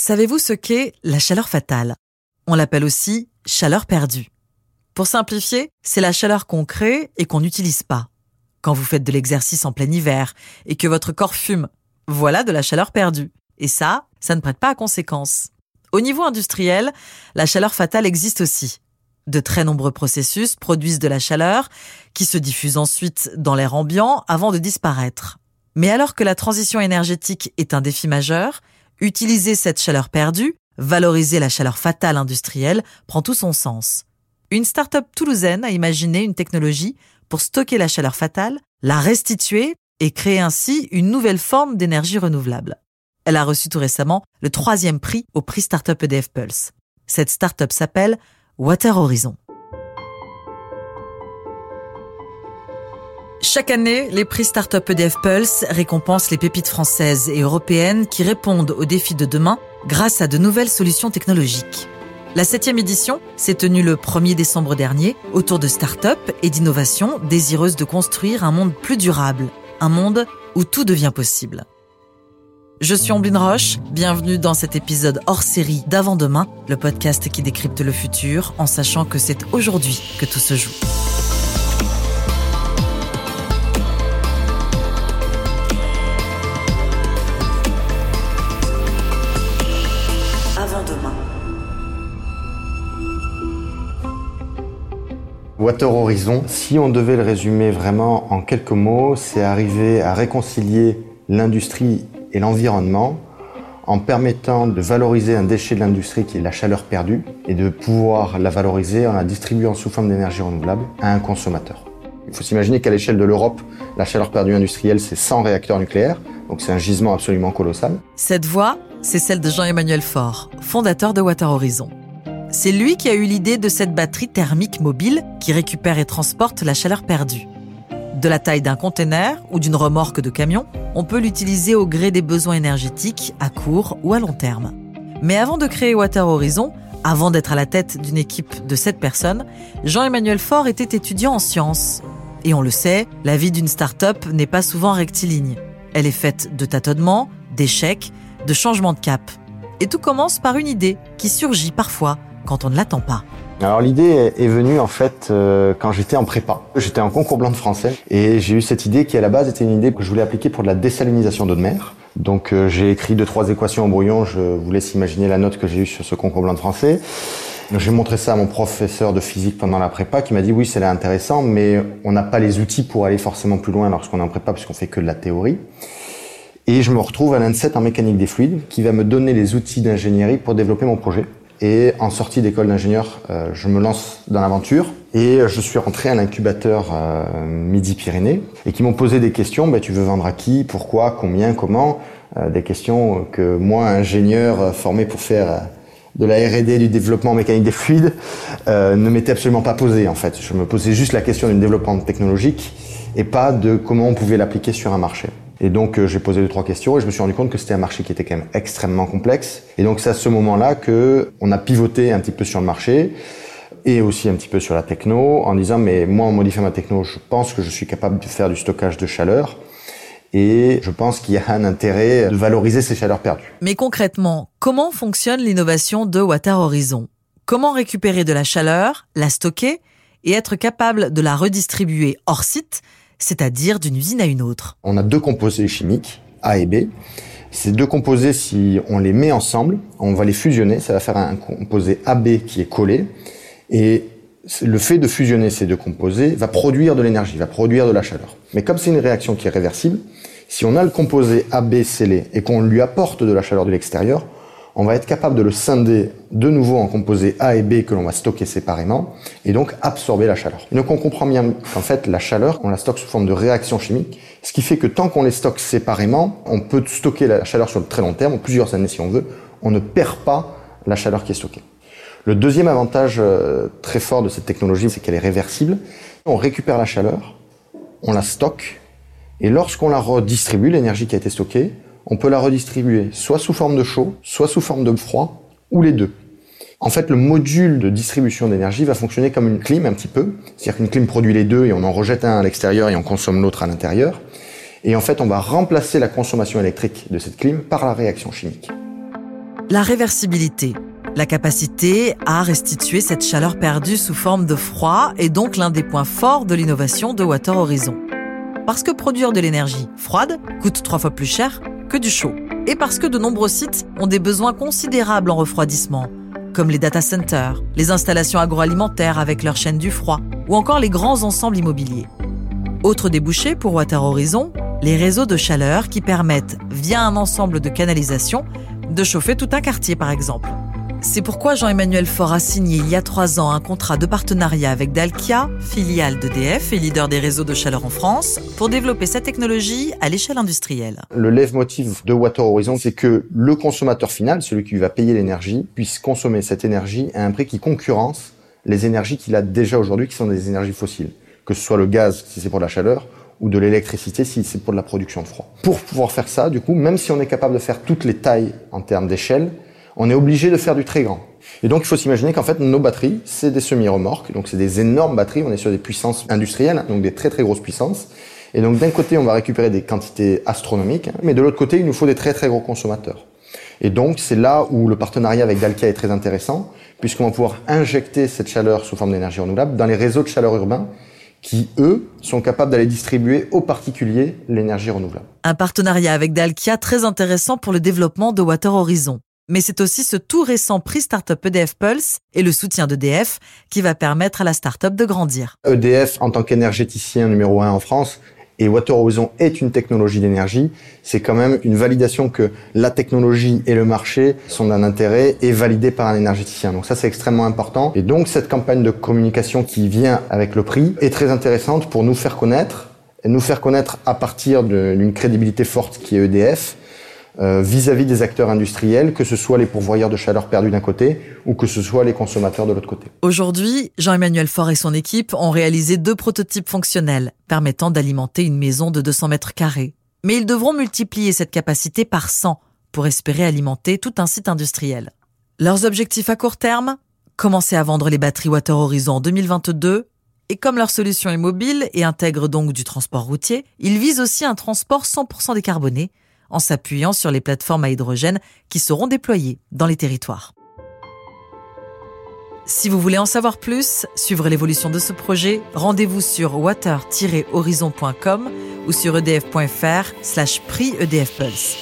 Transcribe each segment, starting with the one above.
Savez-vous ce qu'est la chaleur fatale? On l'appelle aussi chaleur perdue. Pour simplifier, c'est la chaleur qu'on crée et qu'on n'utilise pas. Quand vous faites de l'exercice en plein hiver et que votre corps fume, voilà de la chaleur perdue. Et ça, ça ne prête pas à conséquence. Au niveau industriel, la chaleur fatale existe aussi. De très nombreux processus produisent de la chaleur qui se diffuse ensuite dans l'air ambiant avant de disparaître. Mais alors que la transition énergétique est un défi majeur, utiliser cette chaleur perdue, valoriser la chaleur fatale industrielle, prend tout son sens. Une start-up toulousaine a imaginé une technologie pour stocker la chaleur fatale, la restituer et créer ainsi une nouvelle forme d'énergie renouvelable. Elle a reçu tout récemment le troisième prix au prix Startup EDF Pulse. Cette startup s'appelle Water Horizon. Chaque année, les prix Startup EDF Pulse récompensent les pépites françaises et européennes qui répondent aux défis de demain grâce à de nouvelles solutions technologiques. La septième édition s'est tenue le 1er décembre dernier autour de startups et d'innovations désireuses de construire un monde plus durable, un monde où tout devient possible. Je suis Omblin Roche, bienvenue dans cet épisode hors série d'Avant-demain, le podcast qui décrypte le futur en sachant que c'est aujourd'hui que tout se joue. Avant-demain. Water Horizon, si on devait le résumer vraiment en quelques mots, c'est arriver à réconcilier l'industrie et l'environnement en permettant de valoriser un déchet de l'industrie qui est la chaleur perdue et de pouvoir la valoriser en la distribuant sous forme d'énergie renouvelable à un consommateur. Il faut s'imaginer qu'à l'échelle de l'Europe, la chaleur perdue industrielle, c'est 100 réacteurs nucléaires, donc c'est un gisement absolument colossal. Cette voix, c'est celle de Jean-Emmanuel Faure, fondateur de Water Horizon. C'est lui qui a eu l'idée de cette batterie thermique mobile qui récupère et transporte la chaleur perdue. De la taille d'un conteneur ou d'une remorque de camion, on peut l'utiliser au gré des besoins énergétiques à court ou à long terme. Mais avant de créer Water Horizon, avant d'être à la tête d'une équipe de 7 personnes, Jean-Emmanuel Faure était étudiant en sciences. Et on le sait, la vie d'une start-up n'est pas souvent rectiligne. Elle est faite de tâtonnements, d'échecs, de changements de cap. Et tout commence par une idée qui surgit parfois quand on ne l'attend pas. Alors l'idée est venue en fait euh, quand j'étais en prépa. J'étais en concours blanc de français et j'ai eu cette idée qui à la base était une idée que je voulais appliquer pour de la désalinisation d'eau de mer. Donc euh, j'ai écrit deux trois équations en brouillon. Je vous laisse imaginer la note que j'ai eue sur ce concours blanc de français. J'ai montré ça à mon professeur de physique pendant la prépa qui m'a dit oui c'est intéressant mais on n'a pas les outils pour aller forcément plus loin lorsqu'on est en prépa puisqu'on fait que de la théorie. Et je me retrouve à l'INSET en mécanique des fluides qui va me donner les outils d'ingénierie pour développer mon projet. Et en sortie d'école d'ingénieur, euh, je me lance dans l'aventure et je suis rentré à l'incubateur euh, Midi-Pyrénées et qui m'ont posé des questions. Bah, tu veux vendre à qui? Pourquoi? Combien? Comment? Euh, Des questions que moi, ingénieur formé pour faire de la R&D, du développement mécanique des fluides, ne m'étais absolument pas posé en fait. Je me posais juste la question du développement technologique et pas de comment on pouvait l'appliquer sur un marché. Et donc euh, j'ai posé deux trois questions et je me suis rendu compte que c'était un marché qui était quand même extrêmement complexe. Et donc c'est à ce moment-là que on a pivoté un petit peu sur le marché et aussi un petit peu sur la techno en disant mais moi en modifiant ma techno, je pense que je suis capable de faire du stockage de chaleur. Et je pense qu'il y a un intérêt de valoriser ces chaleurs perdues. Mais concrètement, comment fonctionne l'innovation de Water Horizon? Comment récupérer de la chaleur, la stocker et être capable de la redistribuer hors site c'est-à-dire d'une usine à une autre. On a deux composés chimiques, A et B. Ces deux composés, si on les met ensemble, on va les fusionner, ça va faire un composé AB qui est collé. Et le fait de fusionner ces deux composés va produire de l'énergie, va produire de la chaleur. Mais comme c'est une réaction qui est réversible, si on a le composé AB scellé et qu'on lui apporte de la chaleur de l'extérieur, on va être capable de le scinder de nouveau en composés A et B que l'on va stocker séparément et donc absorber la chaleur. donc on comprend bien qu'en fait la chaleur, on la stocke sous forme de réaction chimique, ce qui fait que tant qu'on les stocke séparément, on peut stocker la chaleur sur le très long terme, plusieurs années si on veut, on ne perd pas la chaleur qui est stockée. Le deuxième avantage euh, très fort de cette technologie, c'est qu'elle est réversible. On récupère la chaleur, on la stocke, et lorsqu'on la redistribue, l'énergie qui a été stockée, on peut la redistribuer soit sous forme de chaud, soit sous forme de froid, ou les deux. En fait, le module de distribution d'énergie va fonctionner comme une clim un petit peu. C'est-à-dire qu'une clim produit les deux et on en rejette un à l'extérieur et on consomme l'autre à l'intérieur. Et en fait, on va remplacer la consommation électrique de cette clim par la réaction chimique. La réversibilité, la capacité à restituer cette chaleur perdue sous forme de froid est donc l'un des points forts de l'innovation de Water Horizon. Parce que produire de l'énergie froide coûte trois fois plus cher que du chaud. Et parce que de nombreux sites ont des besoins considérables en refroidissement, comme les data centers, les installations agroalimentaires avec leur chaîne du froid, ou encore les grands ensembles immobiliers. Autre débouché pour Water Horizon, les réseaux de chaleur qui permettent, via un ensemble de canalisations, de chauffer tout un quartier par exemple. C'est pourquoi Jean-Emmanuel Faure a signé il y a trois ans un contrat de partenariat avec Dalkia, filiale d'EDF et leader des réseaux de chaleur en France, pour développer cette technologie à l'échelle industrielle. Le leitmotiv de Water Horizon, c'est que le consommateur final, celui qui va payer l'énergie, puisse consommer cette énergie à un prix qui concurrence les énergies qu'il a déjà aujourd'hui, qui sont des énergies fossiles. Que ce soit le gaz, si c'est pour la chaleur, ou de l'électricité si c'est pour la production de froid. Pour pouvoir faire ça, du coup, même si on est capable de faire toutes les tailles en termes d'échelle, on est obligé de faire du très grand. Et donc il faut s'imaginer qu'en fait nos batteries, c'est des semi-remorques, donc c'est des énormes batteries, on est sur des puissances industrielles, donc des très très grosses puissances. Et donc d'un côté on va récupérer des quantités astronomiques, mais de l'autre côté il nous faut des très très gros consommateurs. Et donc c'est là où le partenariat avec Dalkia est très intéressant, puisqu'on va pouvoir injecter cette chaleur sous forme d'énergie renouvelable dans les réseaux de chaleur urbains qui, eux, sont capables d'aller distribuer aux particuliers l'énergie renouvelable. Un partenariat avec Dalkia très intéressant pour le développement de Water Horizon. Mais c'est aussi ce tout récent prix Startup EDF Pulse et le soutien d'EDF qui va permettre à la startup de grandir. EDF, en tant qu'énergéticien numéro un en France, et Water Horizon est une technologie d'énergie, c'est quand même une validation que la technologie et le marché sont d'un intérêt et validés par un énergéticien. Donc ça, c'est extrêmement important. Et donc, cette campagne de communication qui vient avec le prix est très intéressante pour nous faire connaître, et nous faire connaître à partir d'une crédibilité forte qui est EDF, euh, vis-à-vis des acteurs industriels, que ce soit les pourvoyeurs de chaleur perdus d'un côté ou que ce soit les consommateurs de l'autre côté. Aujourd'hui, Jean-Emmanuel Faure et son équipe ont réalisé deux prototypes fonctionnels permettant d'alimenter une maison de 200 mètres carrés. Mais ils devront multiplier cette capacité par 100 pour espérer alimenter tout un site industriel. Leurs objectifs à court terme? Commencer à vendre les batteries Water Horizon en 2022 et comme leur solution est mobile et intègre donc du transport routier, ils visent aussi un transport 100% décarboné en s'appuyant sur les plateformes à hydrogène qui seront déployées dans les territoires. Si vous voulez en savoir plus, suivre l'évolution de ce projet, rendez-vous sur water-horizon.com ou sur edf.fr slash prix Pulse.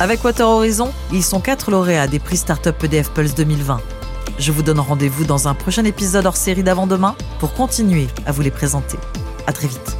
Avec Water Horizon, ils sont quatre lauréats des prix Startup EDF Pulse 2020. Je vous donne rendez-vous dans un prochain épisode hors série d'avant-demain pour continuer à vous les présenter. À très vite.